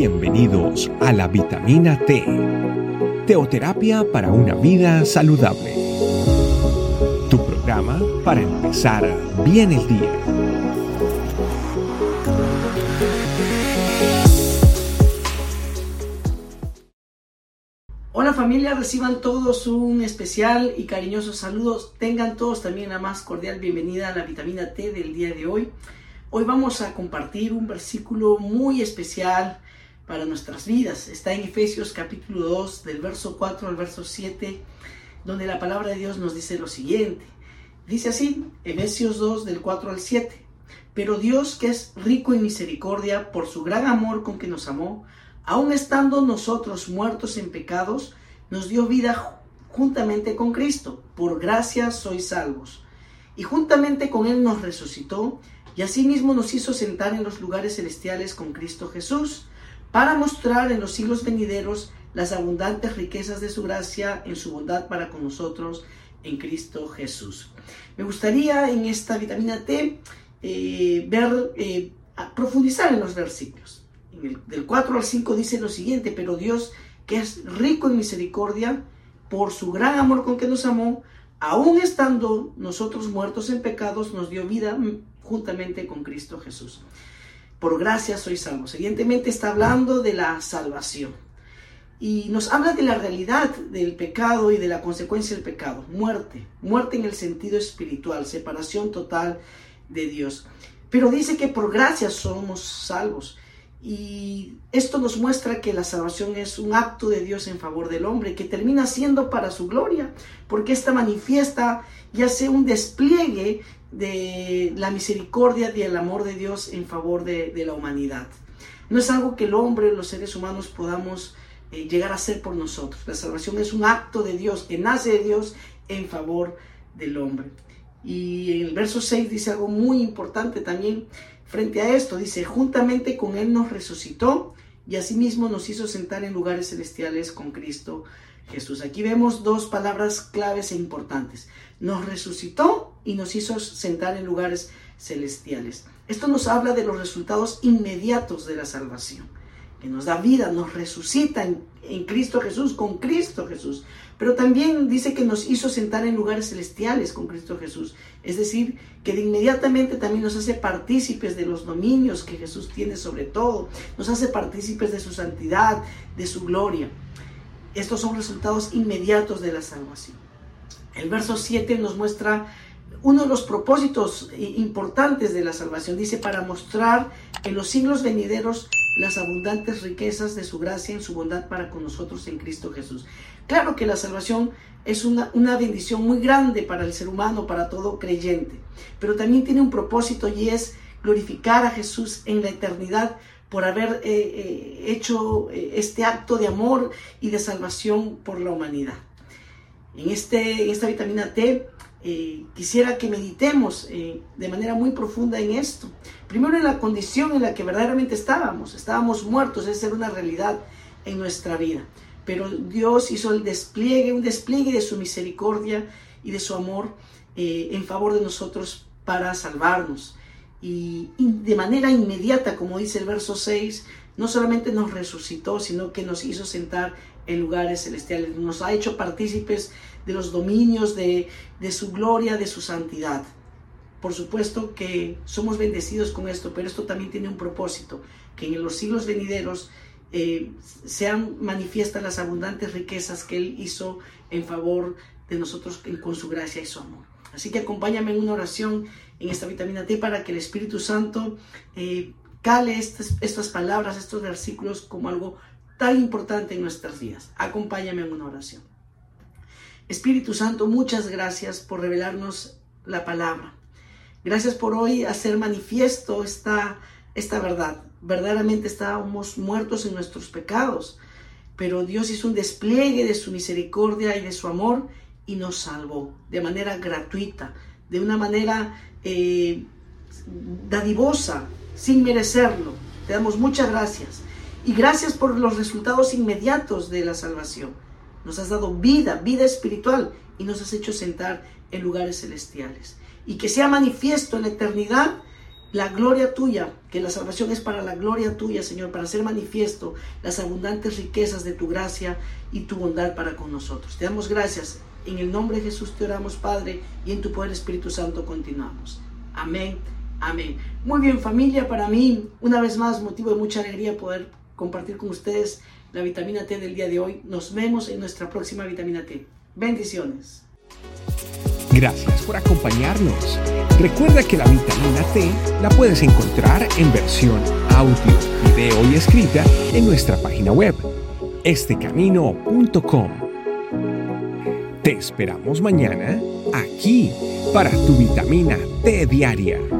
Bienvenidos a la vitamina T, teoterapia para una vida saludable. Tu programa para empezar bien el día. Hola familia, reciban todos un especial y cariñoso saludos. Tengan todos también la más cordial bienvenida a la vitamina T del día de hoy. Hoy vamos a compartir un versículo muy especial para nuestras vidas. Está en Efesios capítulo 2, del verso 4 al verso 7, donde la palabra de Dios nos dice lo siguiente. Dice así, Efesios 2, del 4 al 7. Pero Dios, que es rico en misericordia, por su gran amor con que nos amó, aun estando nosotros muertos en pecados, nos dio vida juntamente con Cristo. Por gracia sois salvos. Y juntamente con Él nos resucitó y asimismo nos hizo sentar en los lugares celestiales con Cristo Jesús, para mostrar en los siglos venideros las abundantes riquezas de su gracia en su bondad para con nosotros en Cristo Jesús. Me gustaría en esta vitamina T eh, ver, eh, profundizar en los versículos. En el, del 4 al 5 dice lo siguiente, pero Dios que es rico en misericordia, por su gran amor con que nos amó, aun estando nosotros muertos en pecados, nos dio vida juntamente con Cristo Jesús. Por gracia soy salvo. Evidentemente está hablando de la salvación. Y nos habla de la realidad del pecado y de la consecuencia del pecado. Muerte. Muerte en el sentido espiritual. Separación total de Dios. Pero dice que por gracia somos salvos. Y esto nos muestra que la salvación es un acto de Dios en favor del hombre, que termina siendo para su gloria, porque esta manifiesta y hace un despliegue de la misericordia y el amor de Dios en favor de, la humanidad. No es algo que el hombre, los seres humanos podamos eh, llegar a hacer por nosotros. La salvación es un acto de Dios, que nace de Dios en favor del hombre. Y en el verso 6 dice algo muy importante también frente a esto. Dice, juntamente con Él nos resucitó y asimismo nos hizo sentar en lugares celestiales con Cristo Jesús. Aquí vemos dos palabras claves e importantes. Nos resucitó y nos hizo sentar en lugares celestiales. Esto nos habla de los resultados inmediatos de la salvación, que nos da vida, nos resucita en, Cristo Jesús, con Cristo Jesús. Pero también dice que nos hizo sentar en lugares celestiales con Cristo Jesús. Es decir, que de inmediatamente también nos hace partícipes de los dominios que Jesús tiene sobre todo. Nos hace partícipes de su santidad, de su gloria. Estos son resultados inmediatos de la salvación. El verso 7 nos muestra uno de los propósitos importantes de la salvación. Dice, para mostrar en los siglos venideros las abundantes riquezas de su gracia en su bondad para con nosotros en Cristo Jesús. Claro que la salvación es una, una, bendición muy grande para el ser humano, para todo creyente, pero también tiene un propósito y es glorificar a Jesús en la eternidad por haber eh, eh, hecho eh, este acto de amor y de salvación por la humanidad. En, este, en esta vitamina T quisiera que meditemos de manera muy profunda en esto. Primero en la condición en la que verdaderamente estábamos. Estábamos muertos, esa era una realidad en nuestra vida. Pero Dios hizo el despliegue, un despliegue de su misericordia y de su amor en favor de nosotros para salvarnos y, de manera inmediata, como dice el verso 6, no solamente nos resucitó, sino que nos hizo sentar en lugares celestiales, nos ha hecho partícipes de los dominios de, su gloria, de su santidad. Por supuesto que somos bendecidos con esto, pero esto también tiene un propósito, que en los siglos venideros eh, sean manifiestas las abundantes riquezas que Él hizo en favor de nosotros con su gracia y su amor. Así que acompáñame en una oración en esta vitamina T para que el Espíritu Santo eh, cale estas, estas palabras, estos versículos como algo tan importante en nuestras vidas. Acompáñame en una oración. Espíritu Santo, muchas gracias por revelarnos la palabra. Gracias por hoy hacer manifiesto esta, esta verdad. Verdaderamente estábamos muertos en nuestros pecados, pero Dios hizo un despliegue de su misericordia y de su amor y nos salvó de manera gratuita, de una manera eh, dadivosa, sin merecerlo. Te damos muchas gracias. Y gracias por los resultados inmediatos de la salvación. Nos has dado vida, vida espiritual, y nos has hecho sentar en lugares celestiales. Y que sea manifiesto en la eternidad la gloria tuya, que la salvación es para la gloria tuya, Señor, para hacer manifiesto las abundantes riquezas de tu gracia y tu bondad para con nosotros. Te damos gracias. En el nombre de Jesús te oramos, Padre, y en tu poder Espíritu Santo continuamos. Amén. Amén. Muy bien, familia, para mí, una vez más, motivo de mucha alegría poder compartir con ustedes la vitamina T del día de hoy. Nos vemos en nuestra próxima vitamina T. Bendiciones. Gracias por acompañarnos. Recuerda que la vitamina T la puedes encontrar en versión audio, video y escrita en nuestra página web, estecamino.com. Te esperamos mañana aquí para tu vitamina T diaria.